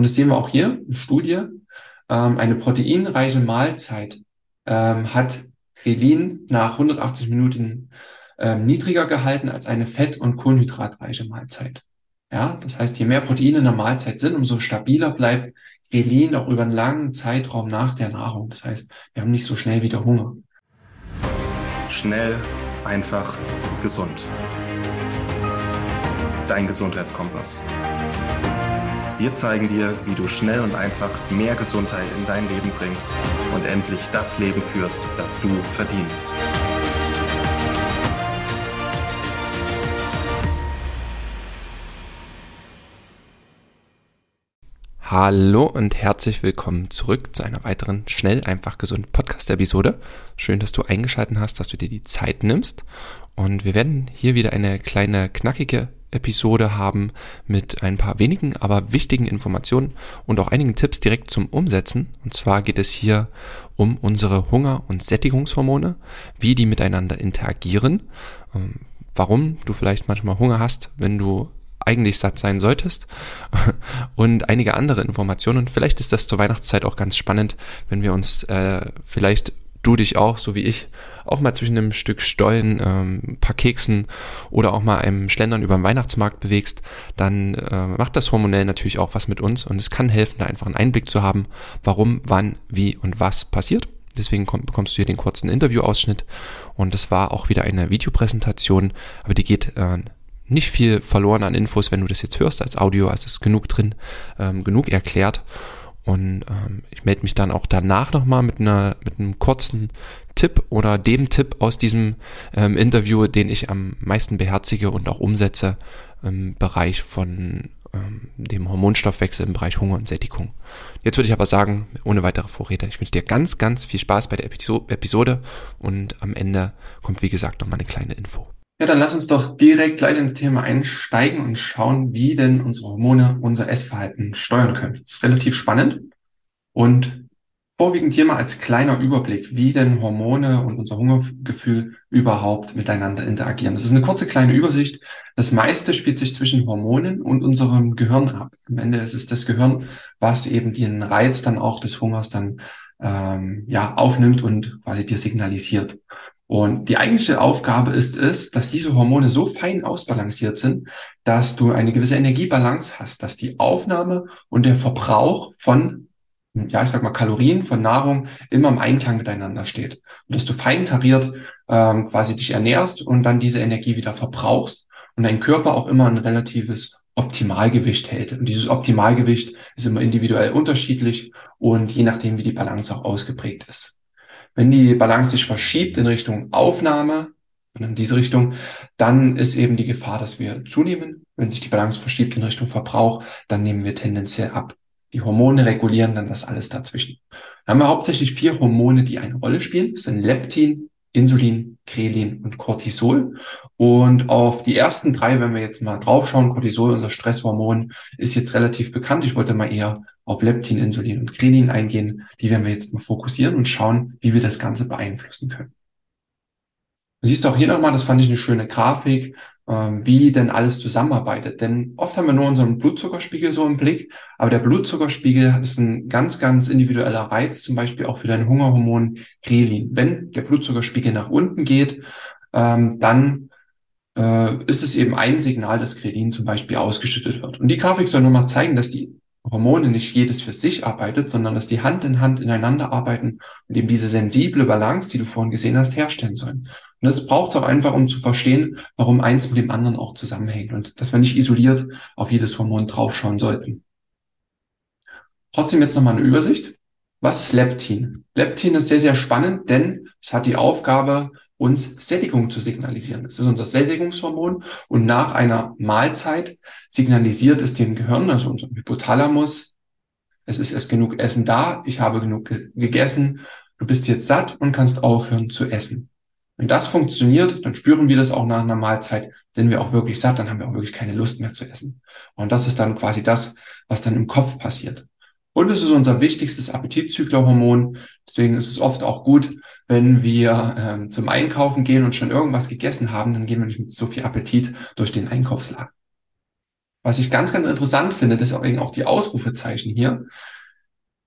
Und das sehen wir auch hier in Studie. Ähm, eine proteinreiche Mahlzeit ähm, hat Grelin nach 180 Minuten ähm, niedriger gehalten als eine fett- und kohlenhydratreiche Mahlzeit. Ja, das heißt, je mehr Proteine in der Mahlzeit sind, umso stabiler bleibt Grelin auch über einen langen Zeitraum nach der Nahrung. Das heißt, wir haben nicht so schnell wieder Hunger. Schnell, einfach, gesund. Dein Gesundheitskompass. Wir zeigen dir, wie du schnell und einfach mehr Gesundheit in dein Leben bringst und endlich das Leben führst, das du verdienst. Hallo und herzlich willkommen zurück zu einer weiteren Schnell, einfach gesund Podcast-Episode. Schön, dass du eingeschaltet hast, dass du dir die Zeit nimmst. Und wir werden hier wieder eine kleine knackige Episode haben mit ein paar wenigen, aber wichtigen Informationen und auch einigen Tipps direkt zum Umsetzen. Und zwar geht es hier um unsere Hunger- und Sättigungshormone, wie die miteinander interagieren, ähm, warum du vielleicht manchmal Hunger hast, wenn du eigentlich satt sein solltest und einige andere Informationen. vielleicht ist das zur Weihnachtszeit auch ganz spannend, wenn wir uns äh, vielleicht du dich auch, so wie ich, auch mal zwischen einem Stück Stollen, ähm, ein paar Keksen oder auch mal einem Schlendern über den Weihnachtsmarkt bewegst, dann äh, macht das hormonell natürlich auch was mit uns und es kann helfen, da einfach einen Einblick zu haben, warum, wann, wie und was passiert. Deswegen komm, bekommst du hier den kurzen Interviewausschnitt und das war auch wieder eine Videopräsentation, aber die geht äh, nicht viel verloren an Infos, wenn du das jetzt hörst als Audio, also ist genug drin, ähm, genug erklärt. Und ähm, ich melde mich dann auch danach nochmal mit einer mit einem kurzen Tipp oder dem Tipp aus diesem ähm, Interview, den ich am meisten beherzige und auch umsetze im Bereich von ähm, dem Hormonstoffwechsel im Bereich Hunger und Sättigung. Jetzt würde ich aber sagen, ohne weitere Vorrede, ich wünsche dir ganz, ganz viel Spaß bei der Episode und am Ende kommt wie gesagt nochmal eine kleine Info. Ja, dann lass uns doch direkt gleich ins Thema einsteigen und schauen, wie denn unsere Hormone unser Essverhalten steuern können. Das ist relativ spannend und vorwiegend hier mal als kleiner Überblick, wie denn Hormone und unser Hungergefühl überhaupt miteinander interagieren. Das ist eine kurze kleine Übersicht. Das meiste spielt sich zwischen Hormonen und unserem Gehirn ab. Am Ende ist es das Gehirn, was eben den Reiz dann auch des Hungers dann ähm, ja aufnimmt und quasi dir signalisiert. Und die eigentliche Aufgabe ist es, dass diese Hormone so fein ausbalanciert sind, dass du eine gewisse Energiebalance hast, dass die Aufnahme und der Verbrauch von, ja, ich sag mal, Kalorien von Nahrung immer im Einklang miteinander steht. Und dass du fein tariert ähm, quasi dich ernährst und dann diese Energie wieder verbrauchst und dein Körper auch immer ein relatives Optimalgewicht hält. Und dieses Optimalgewicht ist immer individuell unterschiedlich und je nachdem, wie die Balance auch ausgeprägt ist. Wenn die Balance sich verschiebt in Richtung Aufnahme und in diese Richtung, dann ist eben die Gefahr, dass wir zunehmen. Wenn sich die Balance verschiebt in Richtung Verbrauch, dann nehmen wir tendenziell ab. Die Hormone regulieren dann das alles dazwischen. Dann haben wir hauptsächlich vier Hormone, die eine Rolle spielen. Das sind Leptin, Insulin, Krelin und Cortisol. Und auf die ersten drei, wenn wir jetzt mal draufschauen, Cortisol, unser Stresshormon, ist jetzt relativ bekannt. Ich wollte mal eher auf Leptin, Insulin und Krelin eingehen. Die werden wir jetzt mal fokussieren und schauen, wie wir das Ganze beeinflussen können. Du siehst auch hier nochmal, das fand ich eine schöne Grafik, wie denn alles zusammenarbeitet. Denn oft haben wir nur unseren Blutzuckerspiegel so im Blick, aber der Blutzuckerspiegel ist ein ganz, ganz individueller Reiz, zum Beispiel auch für dein Hungerhormon Grelin. Wenn der Blutzuckerspiegel nach unten geht, ähm, dann äh, ist es eben ein Signal, dass Grelin zum Beispiel ausgeschüttet wird. Und die Grafik soll nur mal zeigen, dass die Hormone nicht jedes für sich arbeitet, sondern dass die Hand in Hand ineinander arbeiten und eben diese sensible Balance, die du vorhin gesehen hast, herstellen sollen. Und das braucht es auch einfach, um zu verstehen, warum eins mit dem anderen auch zusammenhängt und dass wir nicht isoliert auf jedes Hormon draufschauen sollten. Trotzdem jetzt nochmal eine Übersicht. Was ist Leptin? Leptin ist sehr, sehr spannend, denn es hat die Aufgabe, uns Sättigung zu signalisieren. Es ist unser Sättigungshormon und nach einer Mahlzeit signalisiert es dem Gehirn, also unserem Hypothalamus, es ist erst genug Essen da, ich habe genug ge gegessen, du bist jetzt satt und kannst aufhören zu essen. Wenn das funktioniert, dann spüren wir das auch nach einer Mahlzeit, sind wir auch wirklich satt, dann haben wir auch wirklich keine Lust mehr zu essen. Und das ist dann quasi das, was dann im Kopf passiert. Und es ist unser wichtigstes Appetitzüglerhormon. Deswegen ist es oft auch gut, wenn wir ähm, zum Einkaufen gehen und schon irgendwas gegessen haben, dann gehen wir nicht mit so viel Appetit durch den Einkaufsladen. Was ich ganz, ganz interessant finde, deswegen auch die Ausrufezeichen hier.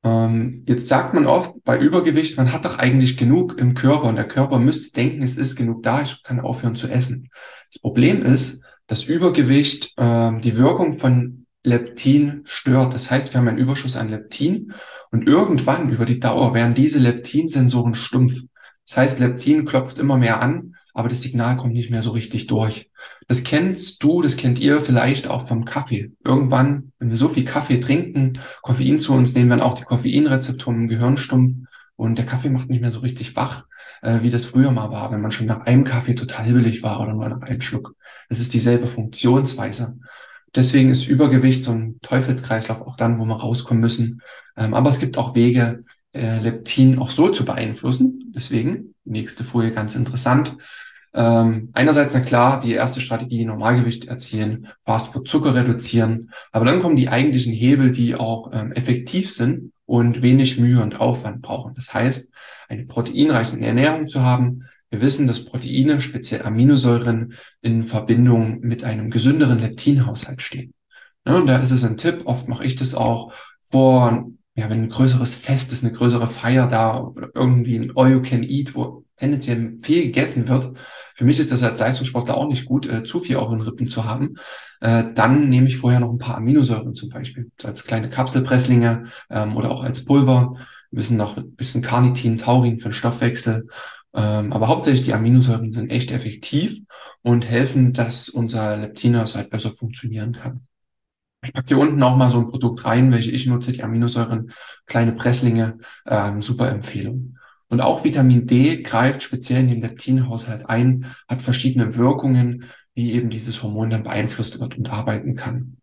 Ähm, jetzt sagt man oft bei Übergewicht, man hat doch eigentlich genug im Körper und der Körper müsste denken, es ist genug da, ich kann aufhören zu essen. Das Problem ist, dass Übergewicht äh, die Wirkung von Leptin stört. Das heißt, wir haben einen Überschuss an Leptin und irgendwann über die Dauer werden diese Leptinsensoren stumpf. Das heißt, Leptin klopft immer mehr an, aber das Signal kommt nicht mehr so richtig durch. Das kennst du, das kennt ihr vielleicht auch vom Kaffee. Irgendwann, wenn wir so viel Kaffee trinken, Koffein zu uns nehmen, werden auch die Koffeinrezeptoren im Gehirn stumpf und der Kaffee macht nicht mehr so richtig wach, äh, wie das früher mal war, wenn man schon nach einem Kaffee total hibbelig war oder nur nach einem Schluck. Das ist dieselbe Funktionsweise. Deswegen ist Übergewicht so ein Teufelskreislauf auch dann, wo wir rauskommen müssen. Ähm, aber es gibt auch Wege, äh, Leptin auch so zu beeinflussen. Deswegen, nächste Folie ganz interessant. Ähm, einerseits, na klar, die erste Strategie, Normalgewicht erzielen, Fastfood Zucker reduzieren. Aber dann kommen die eigentlichen Hebel, die auch ähm, effektiv sind und wenig Mühe und Aufwand brauchen. Das heißt, eine proteinreiche Ernährung zu haben. Wir wissen, dass Proteine, speziell Aminosäuren, in Verbindung mit einem gesünderen Leptinhaushalt stehen. Ja, und da ist es ein Tipp, oft mache ich das auch vor ja, wenn ein größeres Fest ist, eine größere Feier da oder irgendwie ein All You Can Eat, wo tendenziell viel gegessen wird. Für mich ist das als Leistungssportler auch nicht gut, äh, zu viel auch in Rippen zu haben. Äh, dann nehme ich vorher noch ein paar Aminosäuren zum Beispiel, als kleine Kapselpresslinge ähm, oder auch als Pulver. Wir wissen noch ein bisschen Carnitin, Taurin für den Stoffwechsel. Ähm, aber hauptsächlich die Aminosäuren sind echt effektiv und helfen, dass unser Leptinhaushalt besser funktionieren kann. Ich packe hier unten auch mal so ein Produkt rein, welche ich nutze, die Aminosäuren, kleine Presslinge, ähm, super Empfehlung. Und auch Vitamin D greift speziell in den Leptinhaushalt ein, hat verschiedene Wirkungen, wie eben dieses Hormon dann beeinflusst wird und arbeiten kann.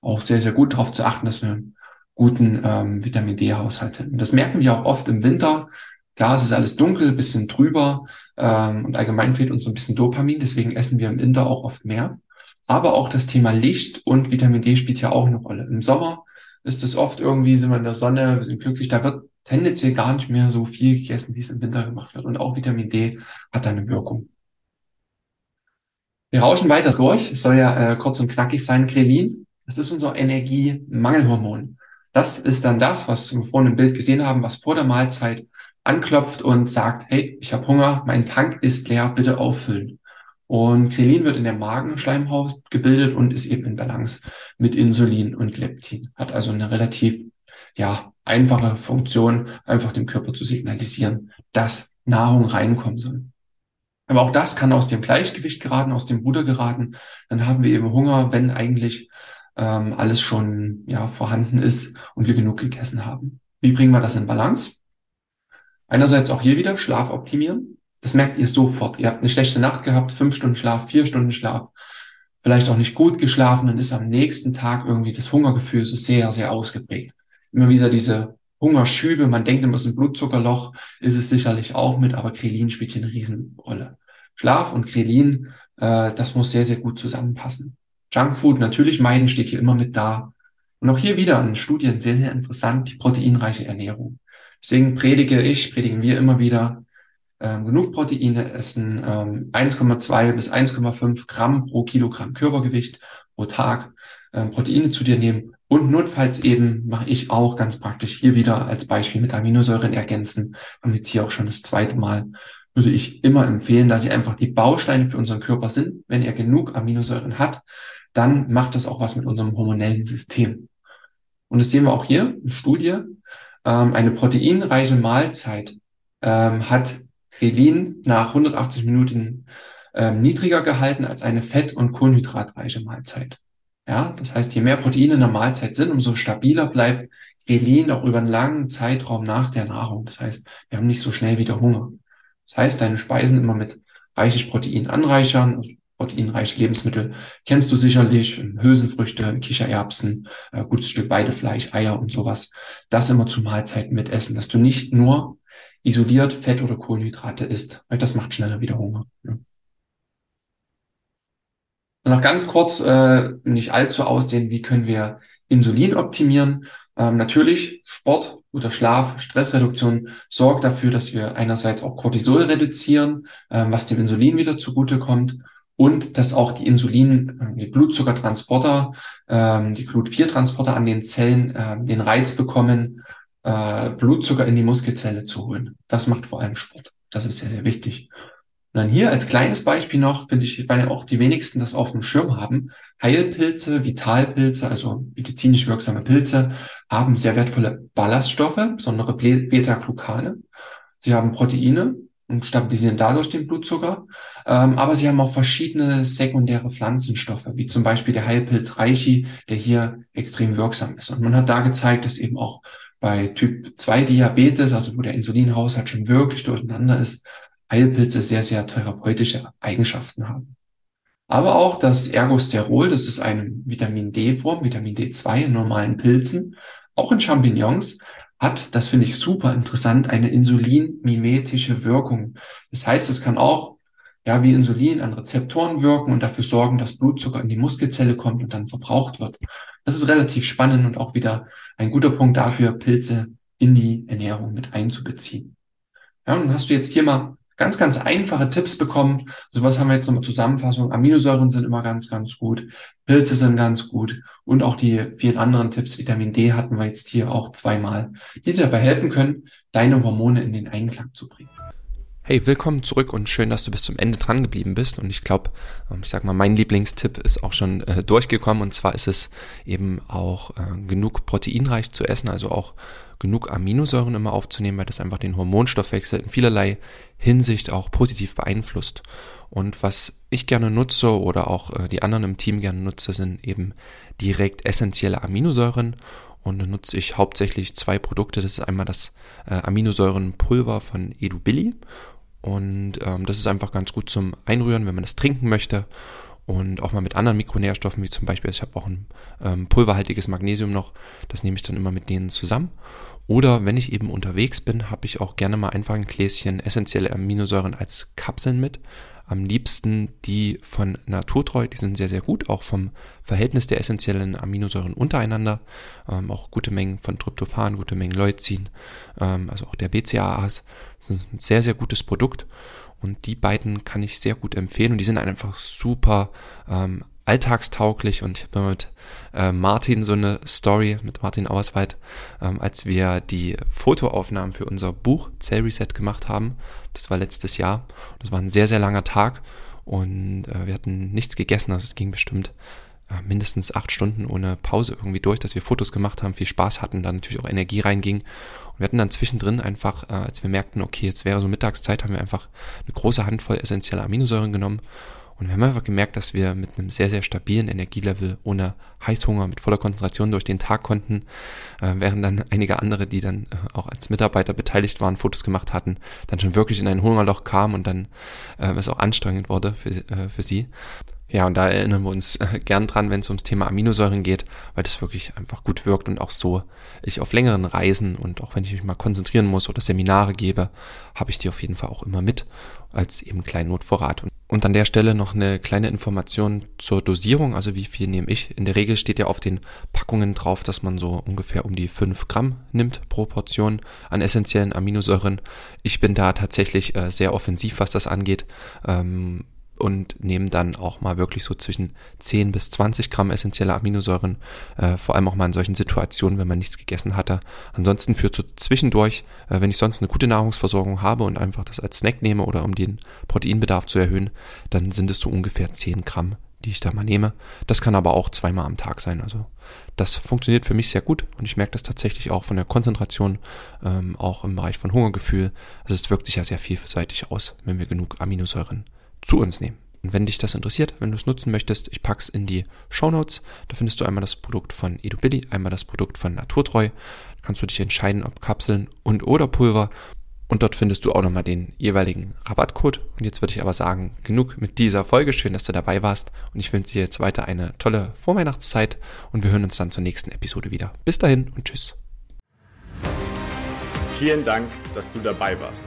Auch sehr, sehr gut darauf zu achten, dass wir einen guten ähm, Vitamin D-Haushalt haben. Das merken wir auch oft im Winter. Klar, es ist alles dunkel, bisschen trüber ähm, und allgemein fehlt uns so ein bisschen Dopamin, deswegen essen wir im Winter auch oft mehr. Aber auch das Thema Licht und Vitamin D spielt ja auch eine Rolle. Im Sommer ist es oft irgendwie, sind wir in der Sonne, wir sind glücklich, da wird tendenziell gar nicht mehr so viel gegessen, wie es im Winter gemacht wird. Und auch Vitamin D hat da eine Wirkung. Wir rauschen weiter durch. Es soll ja äh, kurz und knackig sein. Grelin, das ist unser Energiemangelhormon. Das ist dann das, was wir vorhin im Bild gesehen haben, was vor der Mahlzeit anklopft und sagt, hey, ich habe Hunger, mein Tank ist leer, bitte auffüllen. Und Krelin wird in der Magenschleimhaut gebildet und ist eben in Balance mit Insulin und Leptin. Hat also eine relativ, ja, einfache Funktion, einfach dem Körper zu signalisieren, dass Nahrung reinkommen soll. Aber auch das kann aus dem Gleichgewicht geraten, aus dem Ruder geraten. Dann haben wir eben Hunger, wenn eigentlich ähm, alles schon ja, vorhanden ist und wir genug gegessen haben. Wie bringen wir das in Balance? Einerseits auch hier wieder Schlaf optimieren. Das merkt ihr sofort. Ihr habt eine schlechte Nacht gehabt, fünf Stunden Schlaf, vier Stunden Schlaf, vielleicht auch nicht gut geschlafen, dann ist am nächsten Tag irgendwie das Hungergefühl so sehr, sehr ausgeprägt. Immer wieder diese Hungerschübe, man denkt immer, es ist ein Blutzuckerloch, ist es sicherlich auch mit, aber Krelin spielt hier eine Riesenrolle. Schlaf und Krelin, äh, das muss sehr, sehr gut zusammenpassen. Junkfood natürlich meiden steht hier immer mit da. Und auch hier wieder in Studien sehr, sehr interessant, die proteinreiche Ernährung. Deswegen predige ich, predigen wir immer wieder, ähm, genug Proteine essen, ähm, 1,2 bis 1,5 Gramm pro Kilogramm Körpergewicht pro Tag ähm, Proteine zu dir nehmen und notfalls eben mache ich auch ganz praktisch hier wieder als Beispiel mit Aminosäuren ergänzen. Haben jetzt hier auch schon das zweite Mal. Würde ich immer empfehlen, da sie einfach die Bausteine für unseren Körper sind. Wenn er genug Aminosäuren hat, dann macht das auch was mit unserem hormonellen System. Und das sehen wir auch hier, eine Studie. Ähm, eine proteinreiche Mahlzeit ähm, hat Krelin nach 180 Minuten ähm, niedriger gehalten als eine fett- und kohlenhydratreiche Mahlzeit. Ja, das heißt, je mehr Proteine in der Mahlzeit sind, umso stabiler bleibt Krelin auch über einen langen Zeitraum nach der Nahrung. Das heißt, wir haben nicht so schnell wieder Hunger. Das heißt, deine Speisen immer mit reichlich Protein anreichern, also proteinreiche Lebensmittel kennst du sicherlich, Hülsenfrüchte, Kichererbsen, äh, gutes Stück Weidefleisch, Eier und sowas. Das immer zu Mahlzeiten mit essen, dass du nicht nur isoliert Fett oder Kohlenhydrate isst, weil das macht schneller wieder Hunger. Ja. Und noch ganz kurz, äh, nicht allzu ausdehnen, wie können wir Insulin optimieren? Ähm, natürlich Sport, guter Schlaf, Stressreduktion sorgt dafür, dass wir einerseits auch Cortisol reduzieren, ähm, was dem Insulin wieder zugutekommt und dass auch die Insulin, äh, die Blutzuckertransporter, ähm, die Glut-4-Transporter an den Zellen äh, den Reiz bekommen, äh, Blutzucker in die Muskelzelle zu holen. Das macht vor allem Sport. Das ist sehr, sehr wichtig. Und dann hier als kleines Beispiel noch, finde ich, weil auch die wenigsten das auf dem Schirm haben, Heilpilze, Vitalpilze, also medizinisch wirksame Pilze, haben sehr wertvolle Ballaststoffe, besondere Beta-Glucane. Sie haben Proteine und stabilisieren dadurch den Blutzucker. Ähm, aber sie haben auch verschiedene sekundäre Pflanzenstoffe, wie zum Beispiel der Heilpilz Reichi, der hier extrem wirksam ist. Und man hat da gezeigt, dass eben auch bei Typ 2 Diabetes, also wo der Insulinhaushalt schon wirklich durcheinander ist, Heilpilze sehr, sehr therapeutische Eigenschaften haben. Aber auch das Ergosterol, das ist eine Vitamin D-Form, Vitamin D2 in normalen Pilzen, auch in Champignons, hat, das finde ich super interessant, eine insulinmimetische Wirkung. Das heißt, es kann auch ja, wie Insulin an Rezeptoren wirken und dafür sorgen, dass Blutzucker in die Muskelzelle kommt und dann verbraucht wird. Das ist relativ spannend und auch wieder ein guter Punkt dafür, Pilze in die Ernährung mit einzubeziehen. Ja, und dann hast du jetzt hier mal ganz, ganz einfache Tipps bekommen. So was haben wir jetzt nochmal Zusammenfassung. Aminosäuren sind immer ganz, ganz gut. Pilze sind ganz gut. Und auch die vielen anderen Tipps. Vitamin D hatten wir jetzt hier auch zweimal, die dir dabei helfen können, deine Hormone in den Einklang zu bringen. Hey, willkommen zurück und schön, dass du bis zum Ende dran geblieben bist. Und ich glaube, ähm, ich sag mal, mein Lieblingstipp ist auch schon äh, durchgekommen. Und zwar ist es eben auch äh, genug proteinreich zu essen, also auch genug Aminosäuren immer aufzunehmen, weil das einfach den Hormonstoffwechsel in vielerlei Hinsicht auch positiv beeinflusst. Und was ich gerne nutze oder auch äh, die anderen im Team gerne nutze, sind eben direkt essentielle Aminosäuren. Und dann nutze ich hauptsächlich zwei Produkte. Das ist einmal das äh, Aminosäurenpulver von EduBilly. Und ähm, das ist einfach ganz gut zum Einrühren, wenn man das trinken möchte und auch mal mit anderen Mikronährstoffen, wie zum Beispiel, ich habe auch ein ähm, pulverhaltiges Magnesium noch, das nehme ich dann immer mit denen zusammen. Oder wenn ich eben unterwegs bin, habe ich auch gerne mal einfach ein Gläschen essentielle Aminosäuren als Kapseln mit. Am liebsten die von Naturtreu, die sind sehr, sehr gut, auch vom Verhältnis der essentiellen Aminosäuren untereinander. Ähm, auch gute Mengen von Tryptophan, gute Mengen Leucin, ähm, also auch der BCAAs. Das ist ein sehr, sehr gutes Produkt. Und die beiden kann ich sehr gut empfehlen und die sind einfach super ähm, alltagstauglich und ich habe mit äh, Martin so eine Story mit Martin Auerswald, ähm, als wir die Fotoaufnahmen für unser Buch Cell Reset gemacht haben. Das war letztes Jahr. Das war ein sehr, sehr langer Tag und äh, wir hatten nichts gegessen. Also es ging bestimmt äh, mindestens acht Stunden ohne Pause irgendwie durch, dass wir Fotos gemacht haben, viel Spaß hatten, dann natürlich auch Energie reinging wir hatten dann zwischendrin einfach, äh, als wir merkten, okay, jetzt wäre so Mittagszeit, haben wir einfach eine große Handvoll essentieller Aminosäuren genommen. Und wir haben einfach gemerkt, dass wir mit einem sehr, sehr stabilen Energielevel, ohne Heißhunger, mit voller Konzentration durch den Tag konnten, äh, während dann einige andere, die dann äh, auch als Mitarbeiter beteiligt waren, Fotos gemacht hatten, dann schon wirklich in ein Hungerloch kamen und dann äh, es auch anstrengend wurde für, äh, für sie. Ja, und da erinnern wir uns äh, gern dran, wenn es ums Thema Aminosäuren geht, weil das wirklich einfach gut wirkt und auch so ich auf längeren Reisen und auch wenn ich mich mal konzentrieren muss oder Seminare gebe, habe ich die auf jeden Fall auch immer mit als eben kleinen Notvorrat. Und, an der Stelle noch eine kleine Information zur Dosierung, also wie viel nehme ich. In der Regel steht ja auf den Packungen drauf, dass man so ungefähr um die fünf Gramm nimmt pro Portion an essentiellen Aminosäuren. Ich bin da tatsächlich äh, sehr offensiv, was das angeht. Ähm, und nehmen dann auch mal wirklich so zwischen 10 bis 20 Gramm essentielle Aminosäuren, äh, vor allem auch mal in solchen Situationen, wenn man nichts gegessen hatte. Ansonsten führt so zwischendurch, äh, wenn ich sonst eine gute Nahrungsversorgung habe und einfach das als Snack nehme oder um den Proteinbedarf zu erhöhen, dann sind es so ungefähr 10 Gramm, die ich da mal nehme. Das kann aber auch zweimal am Tag sein. Also das funktioniert für mich sehr gut und ich merke das tatsächlich auch von der Konzentration, ähm, auch im Bereich von Hungergefühl. Also es wirkt sich ja sehr vielseitig aus, wenn wir genug Aminosäuren zu uns nehmen. Und wenn dich das interessiert, wenn du es nutzen möchtest, ich pack's in die Show Notes. Da findest du einmal das Produkt von EduBilly, einmal das Produkt von Naturtreu. Da kannst du dich entscheiden, ob Kapseln und oder Pulver. Und dort findest du auch nochmal den jeweiligen Rabattcode. Und jetzt würde ich aber sagen, genug mit dieser Folge. Schön, dass du dabei warst. Und ich wünsche dir jetzt weiter eine tolle Vorweihnachtszeit. Und wir hören uns dann zur nächsten Episode wieder. Bis dahin und tschüss. Vielen Dank, dass du dabei warst